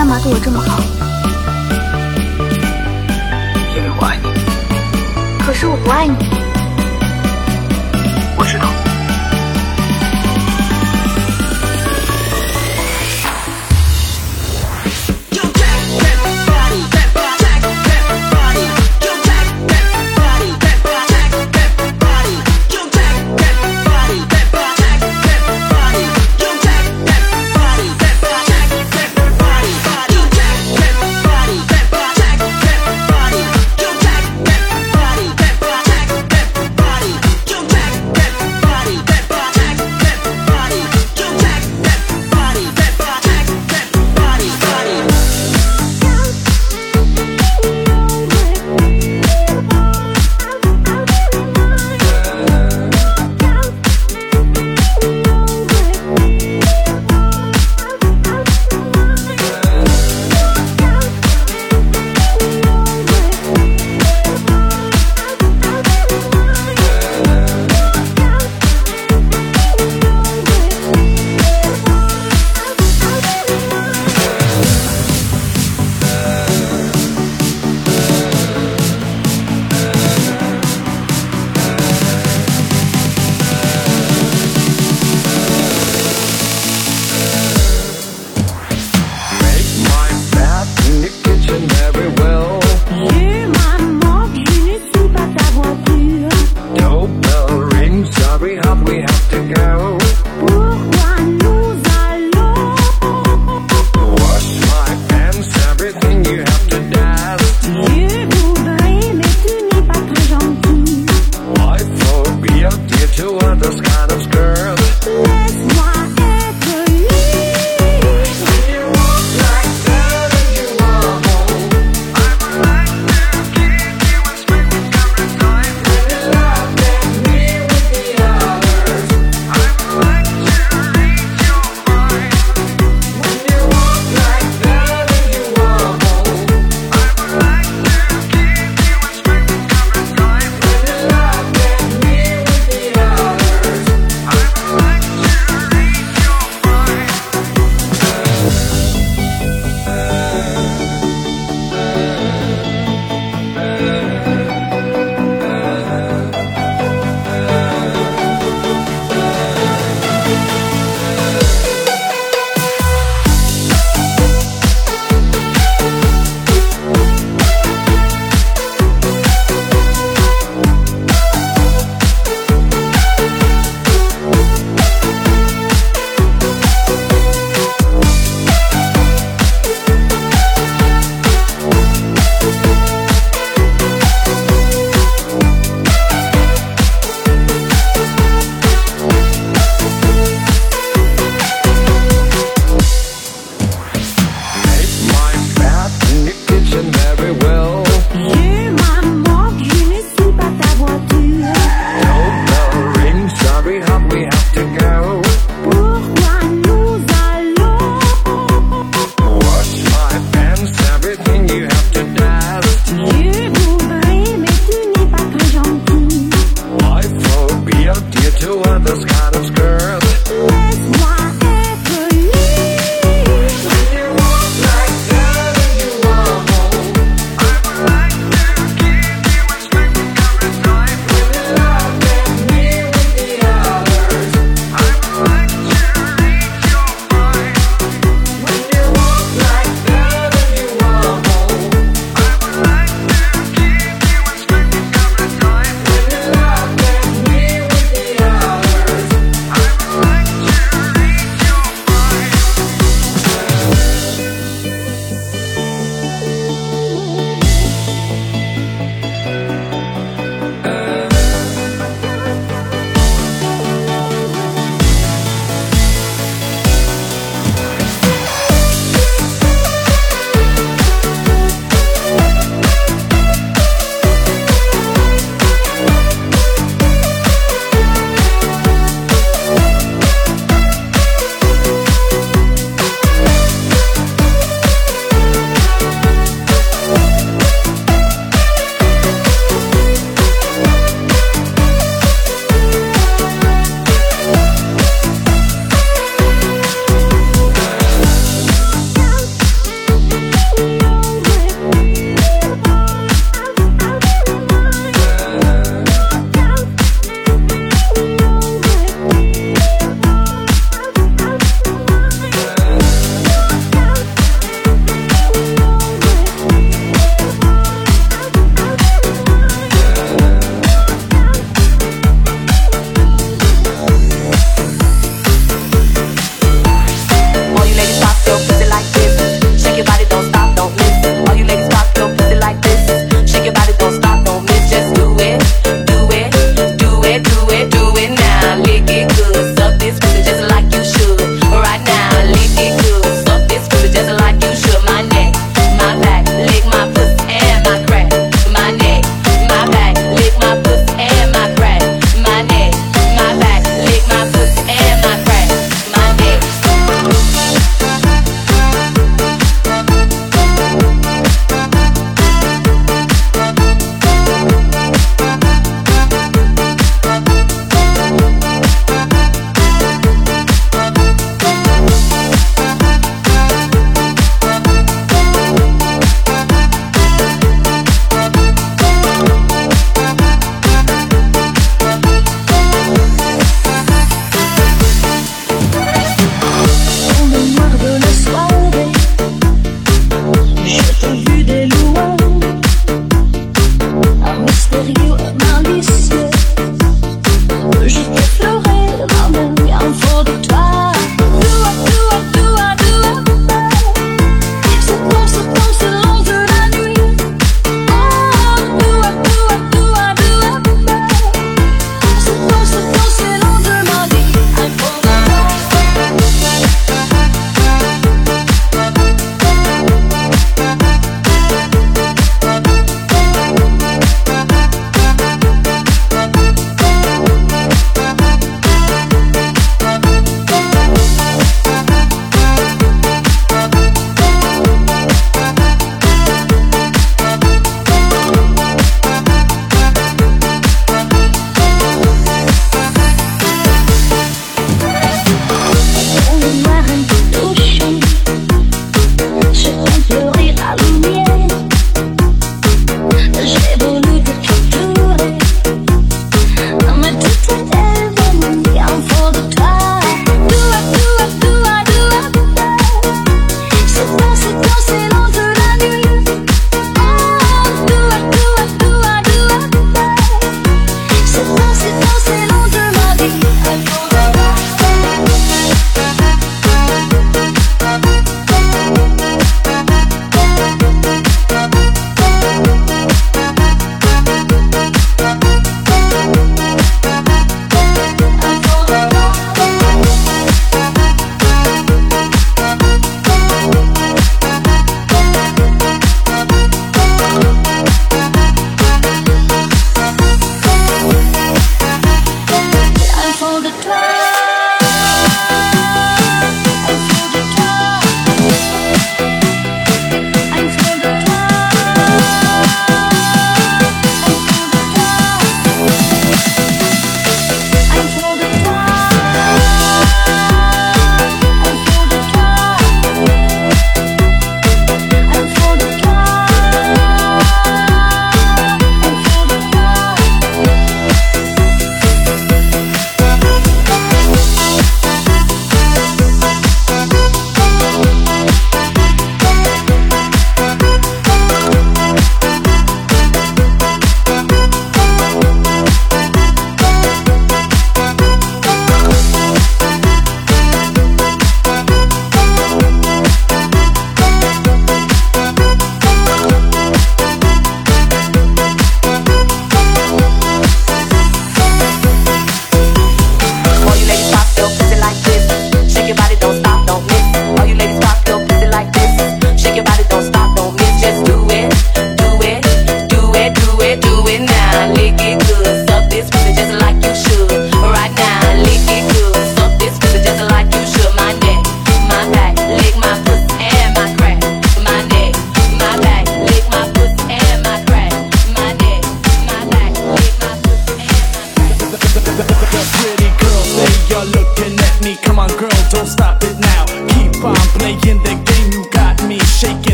干嘛对我这么好？因为我爱你。可是我不爱你。kind of girl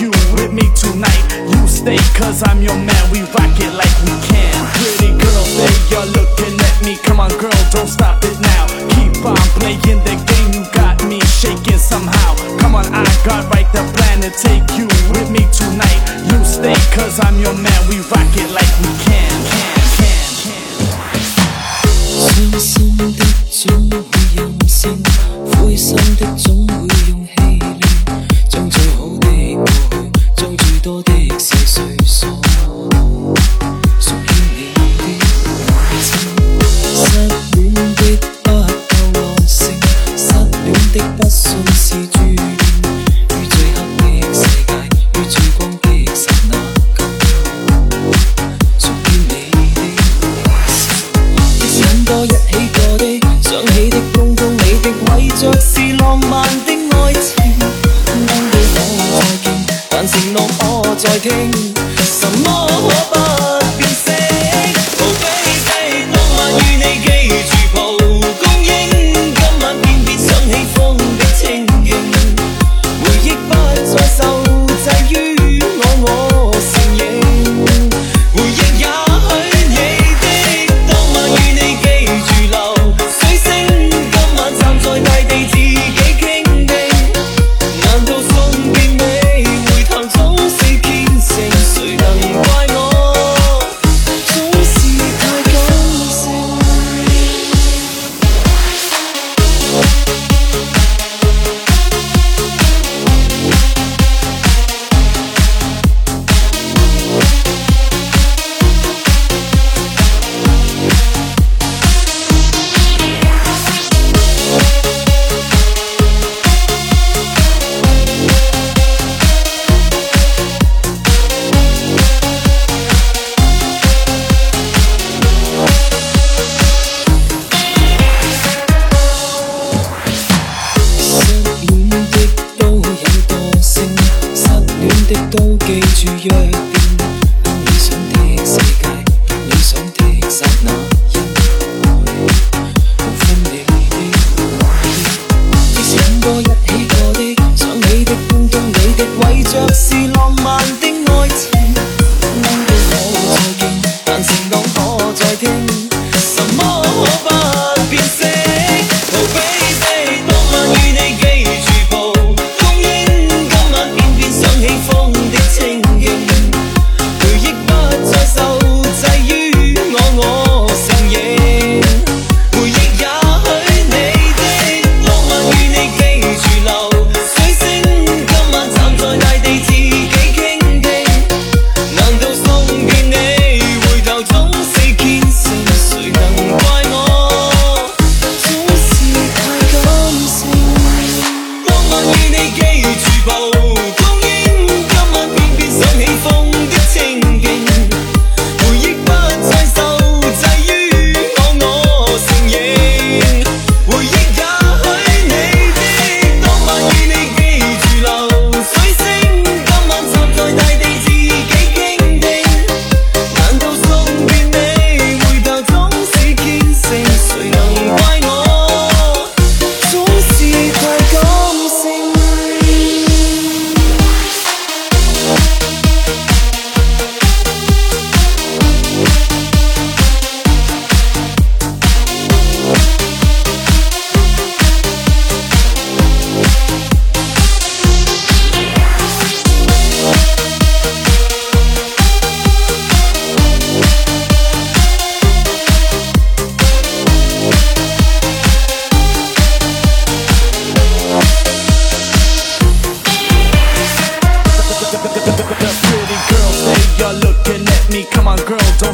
you with me tonight. You stay, cause I'm your man. We rock it like we can. Pretty girl, they you're looking at me. Come on, girl, don't stop it now. Keep on playing the game. You got me shaking somehow. Come on, I got right the plan to take you with me tonight. You stay, cause I'm your man. We rock it like we can. can, can, can. waiting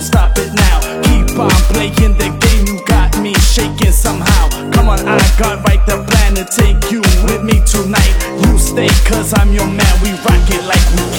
don't stop it now. Keep on playing the game, you got me shaking somehow. Come on, I got right the plan to take you with me tonight. You stay, cause I'm your man, we rock it like we